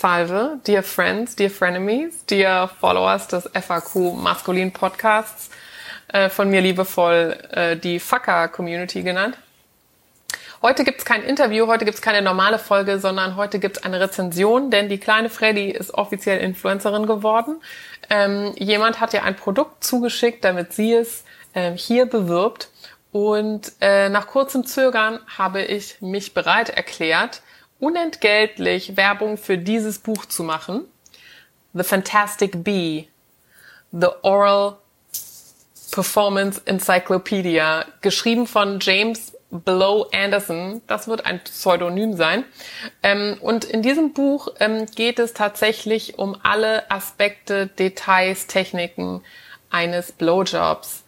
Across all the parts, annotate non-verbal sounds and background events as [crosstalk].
Salve, dear friends, dear frenemies, dear followers des FAQ Maskulin Podcasts, äh, von mir liebevoll äh, die Fucker Community genannt. Heute gibt's kein Interview, heute gibt's keine normale Folge, sondern heute gibt's eine Rezension, denn die kleine Freddy ist offiziell Influencerin geworden. Ähm, jemand hat ihr ein Produkt zugeschickt, damit sie es ähm, hier bewirbt. Und äh, nach kurzem Zögern habe ich mich bereit erklärt, unentgeltlich Werbung für dieses Buch zu machen. The Fantastic Bee, The Oral Performance Encyclopedia, geschrieben von James Blow Anderson. Das wird ein Pseudonym sein. Ähm, und in diesem Buch ähm, geht es tatsächlich um alle Aspekte, Details, Techniken eines Blowjobs.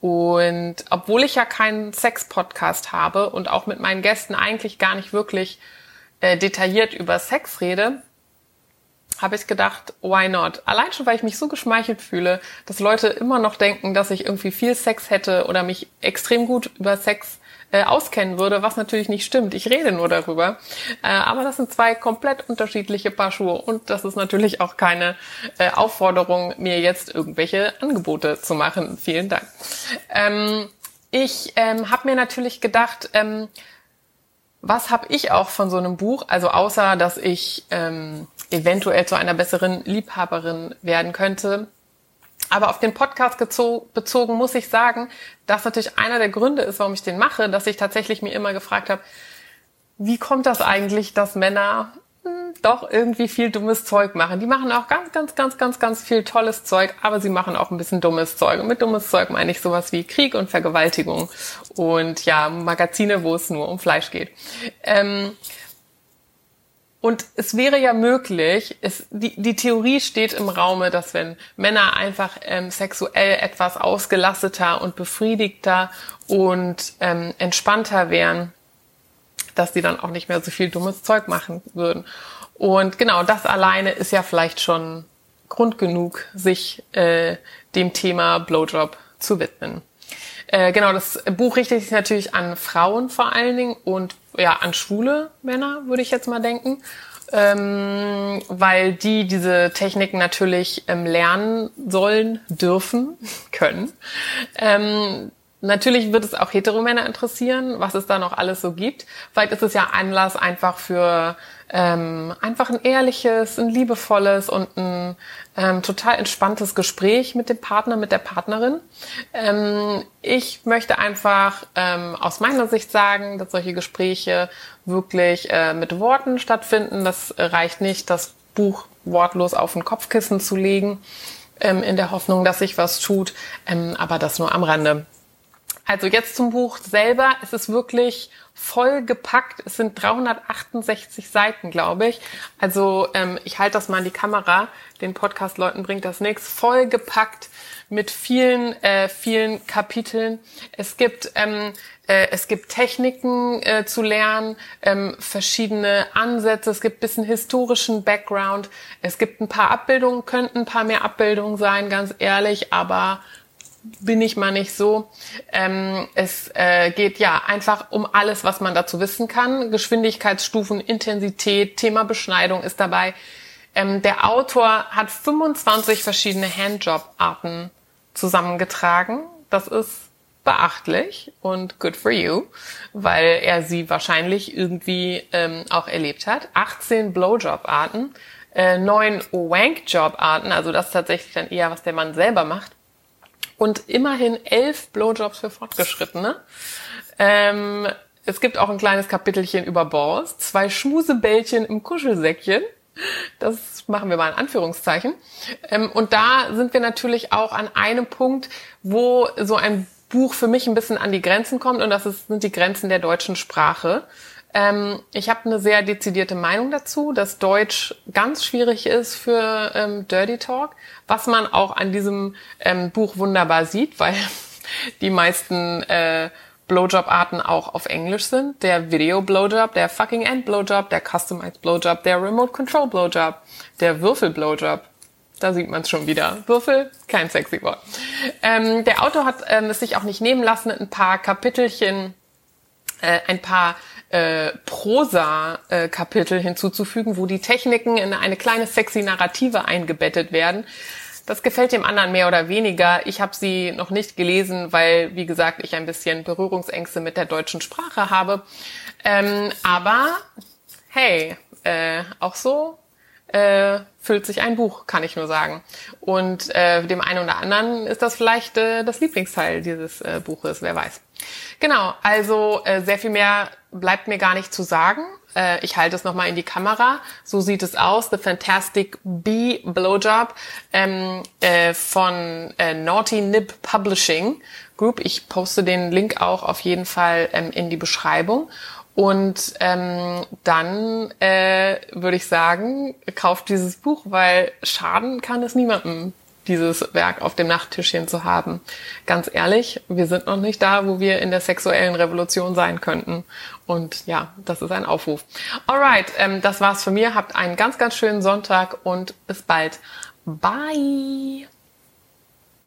Und obwohl ich ja keinen Sex-Podcast habe und auch mit meinen Gästen eigentlich gar nicht wirklich äh, detailliert über Sex rede, habe ich gedacht, why not? Allein schon, weil ich mich so geschmeichelt fühle, dass Leute immer noch denken, dass ich irgendwie viel Sex hätte oder mich extrem gut über Sex äh, auskennen würde, was natürlich nicht stimmt. Ich rede nur darüber. Äh, aber das sind zwei komplett unterschiedliche Paar Schuhe und das ist natürlich auch keine äh, Aufforderung, mir jetzt irgendwelche Angebote zu machen. Vielen Dank. Ähm, ich ähm, habe mir natürlich gedacht, ähm, was habe ich auch von so einem Buch? Also außer, dass ich ähm, eventuell zu einer besseren Liebhaberin werden könnte. Aber auf den Podcast bezogen muss ich sagen, dass natürlich einer der Gründe ist, warum ich den mache, dass ich tatsächlich mir immer gefragt habe, wie kommt das eigentlich, dass Männer doch irgendwie viel dummes Zeug machen. Die machen auch ganz, ganz, ganz, ganz, ganz viel tolles Zeug, aber sie machen auch ein bisschen dummes Zeug. Und mit dummes Zeug meine ich sowas wie Krieg und Vergewaltigung und ja, Magazine, wo es nur um Fleisch geht. Ähm, und es wäre ja möglich, es, die, die Theorie steht im Raume, dass wenn Männer einfach ähm, sexuell etwas ausgelasteter und befriedigter und ähm, entspannter wären, dass die dann auch nicht mehr so viel dummes Zeug machen würden. Und genau das alleine ist ja vielleicht schon Grund genug, sich äh, dem Thema Blowjob zu widmen. Äh, genau, das Buch richtet sich natürlich an Frauen vor allen Dingen und ja, an schwule Männer, würde ich jetzt mal denken. Ähm, weil die diese Techniken natürlich ähm, lernen sollen, dürfen, [laughs] können. Ähm, Natürlich wird es auch Heteromänner interessieren, was es da noch alles so gibt. Vielleicht ist es ja Anlass einfach für ähm, einfach ein ehrliches, ein liebevolles und ein ähm, total entspanntes Gespräch mit dem Partner, mit der Partnerin. Ähm, ich möchte einfach ähm, aus meiner Sicht sagen, dass solche Gespräche wirklich äh, mit Worten stattfinden. Das reicht nicht, das Buch wortlos auf ein Kopfkissen zu legen, ähm, in der Hoffnung, dass sich was tut, ähm, aber das nur am Rande. Also jetzt zum Buch selber. Es ist wirklich voll gepackt. Es sind 368 Seiten, glaube ich. Also ähm, ich halte das mal in die Kamera. Den Podcast-Leuten bringt das nichts. Voll gepackt mit vielen, äh, vielen Kapiteln. Es gibt ähm, äh, es gibt Techniken äh, zu lernen, ähm, verschiedene Ansätze, es gibt bisschen historischen Background, es gibt ein paar Abbildungen, könnten ein paar mehr Abbildungen sein, ganz ehrlich, aber bin ich mal nicht so. Ähm, es äh, geht ja einfach um alles, was man dazu wissen kann. Geschwindigkeitsstufen, Intensität, Thema Beschneidung ist dabei. Ähm, der Autor hat 25 verschiedene Handjob-Arten zusammengetragen. Das ist beachtlich und good for you, weil er sie wahrscheinlich irgendwie ähm, auch erlebt hat. 18 Blowjob-Arten, äh, 9 Wank-Job-Arten, also das ist tatsächlich dann eher, was der Mann selber macht und immerhin elf Blowjobs für Fortgeschrittene. Ähm, es gibt auch ein kleines Kapitelchen über Balls, zwei Schmusebällchen im Kuschelsäckchen. Das machen wir mal in Anführungszeichen. Ähm, und da sind wir natürlich auch an einem Punkt, wo so ein Buch für mich ein bisschen an die Grenzen kommt und das ist, sind die Grenzen der deutschen Sprache. Ähm, ich habe eine sehr dezidierte Meinung dazu, dass Deutsch ganz schwierig ist für ähm, Dirty Talk, was man auch an diesem ähm, Buch wunderbar sieht, [laughs] weil die meisten äh, Blowjob-Arten auch auf Englisch sind. Der Video-Blowjob, der Fucking End-Blowjob, der Customized Blowjob, der Remote-Control-Blowjob, der Würfel-Blowjob. Da sieht man es schon wieder. Würfel, kein sexy Wort. Ähm, der Autor hat ähm, es sich auch nicht nehmen lassen, ein paar Kapitelchen, äh, ein paar äh, Prosa-Kapitel hinzuzufügen, wo die Techniken in eine kleine sexy Narrative eingebettet werden. Das gefällt dem anderen mehr oder weniger. Ich habe sie noch nicht gelesen, weil, wie gesagt, ich ein bisschen Berührungsängste mit der deutschen Sprache habe. Ähm, aber hey, äh, auch so äh, füllt sich ein Buch, kann ich nur sagen. Und äh, dem einen oder anderen ist das vielleicht äh, das Lieblingsteil dieses äh, Buches, wer weiß. Genau, also äh, sehr viel mehr bleibt mir gar nicht zu sagen. Äh, ich halte es nochmal in die Kamera. So sieht es aus. The Fantastic Bee Blowjob ähm, äh, von äh, Naughty Nib Publishing Group. Ich poste den Link auch auf jeden Fall ähm, in die Beschreibung. Und ähm, dann äh, würde ich sagen, kauft dieses Buch, weil schaden kann es niemandem dieses Werk auf dem Nachttischchen zu haben. Ganz ehrlich, wir sind noch nicht da, wo wir in der sexuellen Revolution sein könnten. Und ja, das ist ein Aufruf. Alright, ähm, das war's von mir. Habt einen ganz, ganz schönen Sonntag und bis bald. Bye!